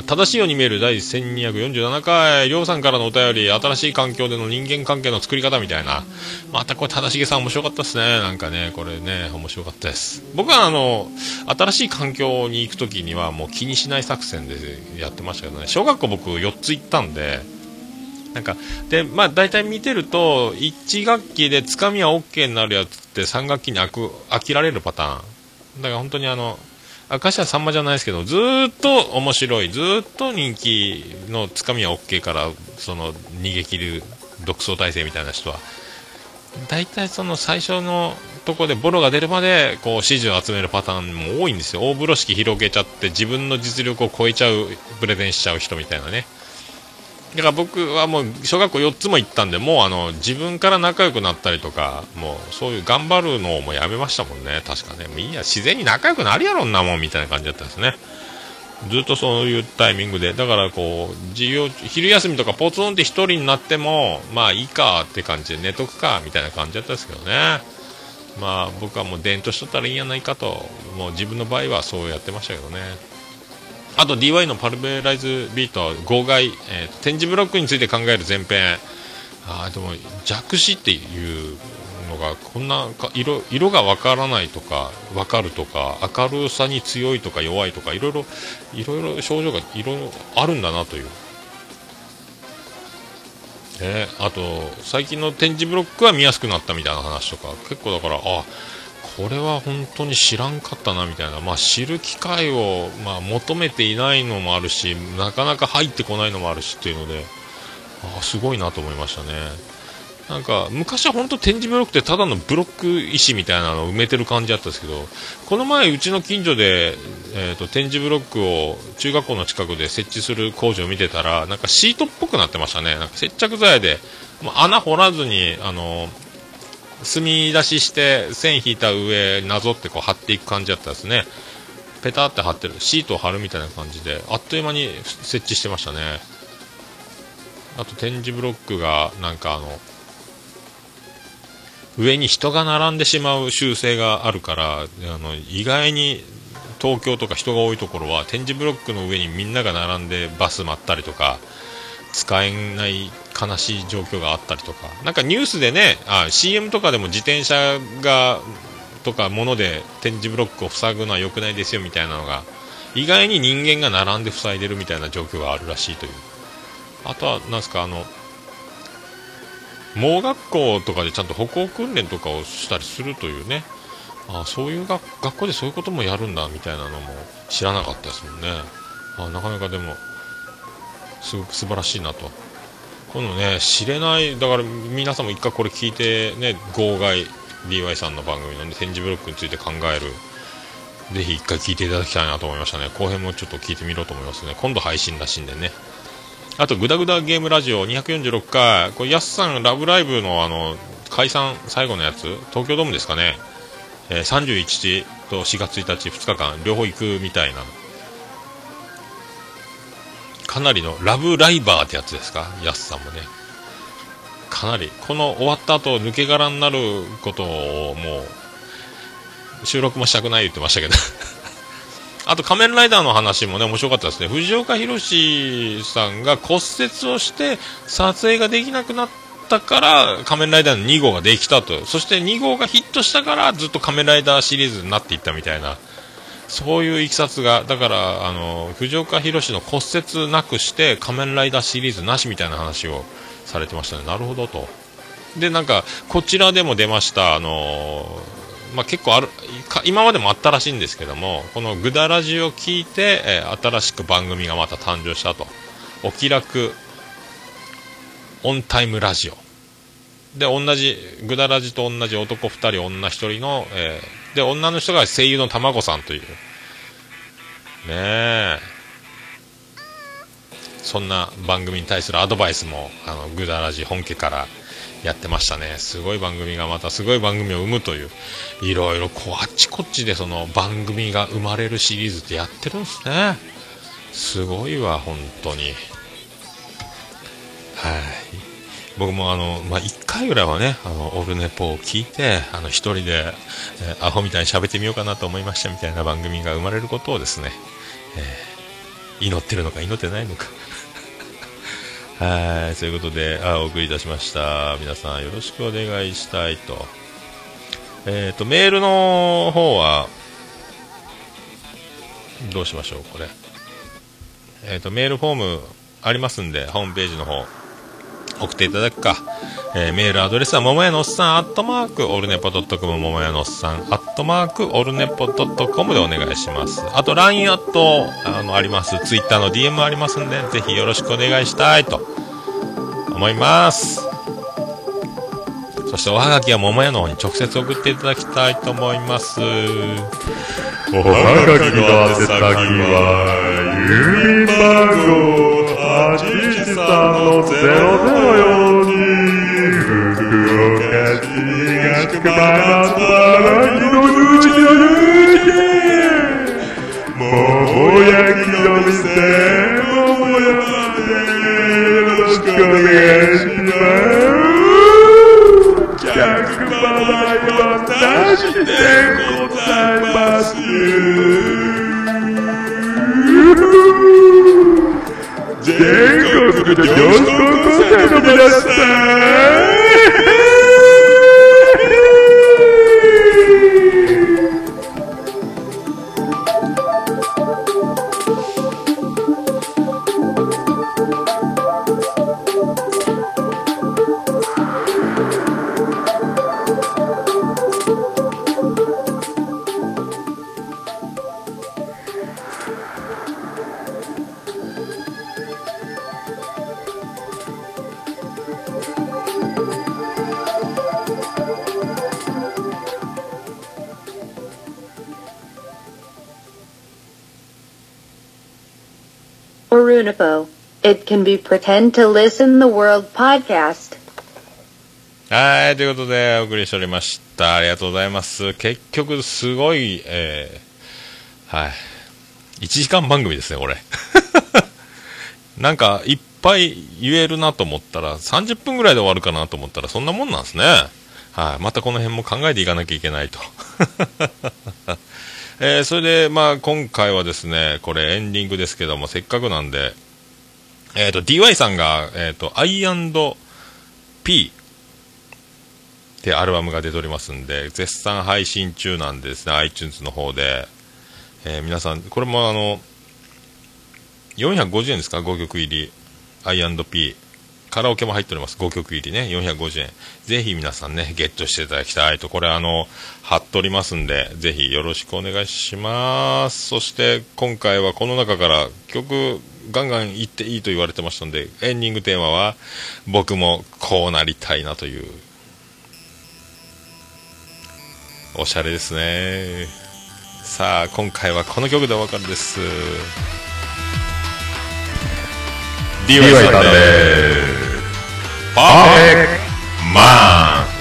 正しいように見える第1247回、りょうさんからのお便り、新しい環境での人間関係の作り方みたいな。またこれ、正しげさん面白かったですね。なんかね、これね、面白かったです。僕はあの、新しい環境に行くときにはもう気にしない作戦でやってましたけどね、小学校僕4つ行ったんで、なんかでまあ大体見てると1学期でつかみは OK になるやつって3学期に飽く飽きられるパターンだから本当にあの明石家さんまじゃないですけどずっと面白いずっと人気のつかみは OK からその逃げ切る独走体制みたいな人は。大体その最初のとこでボロが出るまでこう支持を集めるパターンも多いんですよ。大風呂敷広げちゃって自分の実力を超えちゃうプレゼンしちゃう人みたいなね。だから僕はもう小学校4つも行ったんでもうあの自分から仲良くなったりとかもうそういう頑張るのをもうやめましたもんね。確かね。もういいや自然に仲良くなるやろんなもんみたいな感じだったんですね。ずっとそういうタイミングで。だからこう授業昼休みとかポツンって1人になってもまあいいかって感じで寝とくかみたいな感じだったんですけどね。まあ僕はもう伝統しとったらいいんやないかともう自分の場合はそうやってましたけどね。あと DY のパルベライズビート号外、えー、展示ブロックについて考える前編。あでも弱視っていうのがこんな色色がわからないとか分かるとか明るさに強いとか弱いとかいろいろいろいろ症状がいろいろあるんだなという、ね、あと最近の展示ブロックは見やすくなったみたいな話とか結構だからあこれは本当に知らんかったなみたいな、まあ、知る機会を、まあ、求めていないのもあるしなかなか入ってこないのもあるしっていうのであすごいなと思いましたね。なんか昔は本当展示ブロックってただのブロック石みたいなのを埋めてる感じだったんですけどこの前、うちの近所で、えーと、展示ブロックを中学校の近くで設置する工事を見てたらなんかシートっぽくなってましたねなんか接着剤でもう穴掘らずにあの墨出しして線引いた上なぞってこう貼っていく感じだったですね。ペタって貼ってる。シートを貼るみたいな感じであっという間に設置してましたね。あと展示ブロックがなんかあの上に人が並んでしまう習性があるからあの意外に東京とか人が多いところは展示ブロックの上にみんなが並んでバス待ったりとか使えない悲しい状況があったりとか。なんかニュースでねあ CM とかでも自転車がとか物で展示ブロックを塞ぐのは良くないですよみたいなのが意外に人間が並んで塞いでるみたいな状況があるらしいという。あとはなんすかあの盲学校とかでちゃんと歩行訓練とかをしたりするというね。あそういう学校でそういうこともやるんだみたいなのも知らなかったですもんね。あなかなかでもすごく素晴らしいなと。このね知れないだから皆さんも一回これ聞いてね号外 DY さんの番組の、ね、展示ブロックについて考える。ぜひ一回聞いていただきたいなと思いましたね。後編もちょっと聞いてみろと思いますね。今度配信らしいんでね。あと、グダグダゲームラジオ246回、これ、やすさん、ラブライブのあの、解散最後のやつ、東京ドームですかね、えー、31日と4月1日、2日間、両方行くみたいな、かなりのラブライバーってやつですか、やすさんもね。かなり、この終わった後、抜け殻になることをもう、収録もしたくない言ってましたけど あと仮面ライダーの話もね、面白かったですね。藤岡弘さんが骨折をして撮影ができなくなったから仮面ライダーの2号ができたと。そして2号がヒットしたからずっと仮面ライダーシリーズになっていったみたいな。そういういきさつが、だから、あの、藤岡弘の骨折なくして仮面ライダーシリーズなしみたいな話をされてましたね。なるほどと。で、なんか、こちらでも出ました、あのまあ、結構ある今までもあったらしいんですけどもこのグダラジを聞いて、えー、新しく番組がまた誕生したとお気楽オンタイムラジオで同じグダラジと同じ男2人女1人の、えー、で女の人が声優の卵さんという。ねえ。そんな番組に対するアドバイスもあのグダラジ本家からやってましたね。すごい番組がまたすごい番組を生むといういろいろこうあっちこっちでその番組が生まれるシリーズってやってるんですね。すごいわ本当に。はい。僕もあの、まあ、1回ぐらいはね、あの、オルネポを聞いて、あの、一人で、えー、アホみたいに喋ってみようかなと思いましたみたいな番組が生まれることをですね、えー、祈ってるのか祈ってないのか はい、ということで、あ、お送りいたしました。皆さんよろしくお願いしたいと。えっ、ー、と、メールの方は、どうしましょう、これ。えっ、と、メールフォームありますんで、ホームページの方、送っていただくか、えー、メールアドレスは、ももやのおっさん、アットマーク、オルネポドットコム、ももやのおっさん、アットマーク、オルネポドットコムでお願いします。あと、LINE アット、あの、あります。Twitter の DM ありますんで、ぜひよろしくお願いしたいと、思います。そして、おはがきは桃屋の方に直接送っていただきたいと思います。おはがきの宛先は、郵便番号813の004に福岡市東区花原木の主の桃焼きの店桃屋でよろしくお願いします。客払いはなしでございます。全国の女子高校生の皆さん「Orunipo. It can be pretend to listen the world podcast. はい、ということで、お送りしておりました。ありがとうございます。結局、すごい、えー、はい。1時間番組ですね、これ。なんか、いっぱい言えるなと思ったら、30分ぐらいで終わるかなと思ったら、そんなもんなんですね。はい。またこの辺も考えていかなきゃいけないと。えーそれで、まあ、今回はですね、これエンディングですけども、せっかくなんで、えっ、と、DY さんが、えっ、と、I&P ってアルバムが出ておりますんで、絶賛配信中なんですね、iTunes の方で、えー皆さん、これもあの、450円ですか、5曲入り、I&P。カラオケも入っております。5曲入りね、450円。ぜひ皆さんね、ゲットしていただきたいと。これあの、貼っておりますんで、ぜひよろしくお願いします。そして、今回はこの中から曲、ガンガン言っていいと言われてましたんで、エンディングテーマは、僕もこうなりたいなという、おしゃれですね。さあ、今回はこの曲でお別れです。DY さんでパーフェクトマン「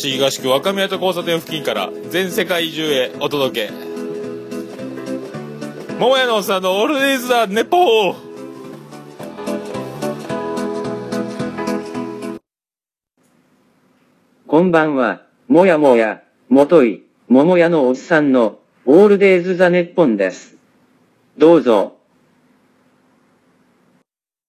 市東区若宮と交差点付近から全世界中へお届け。桃屋のおっさんのオールディーズ・ザ・ネポ。ーこんばんは、もやもや、もとい、桃屋のおっさんの、オールデイズ・ザ・ネッポンです。どうぞ、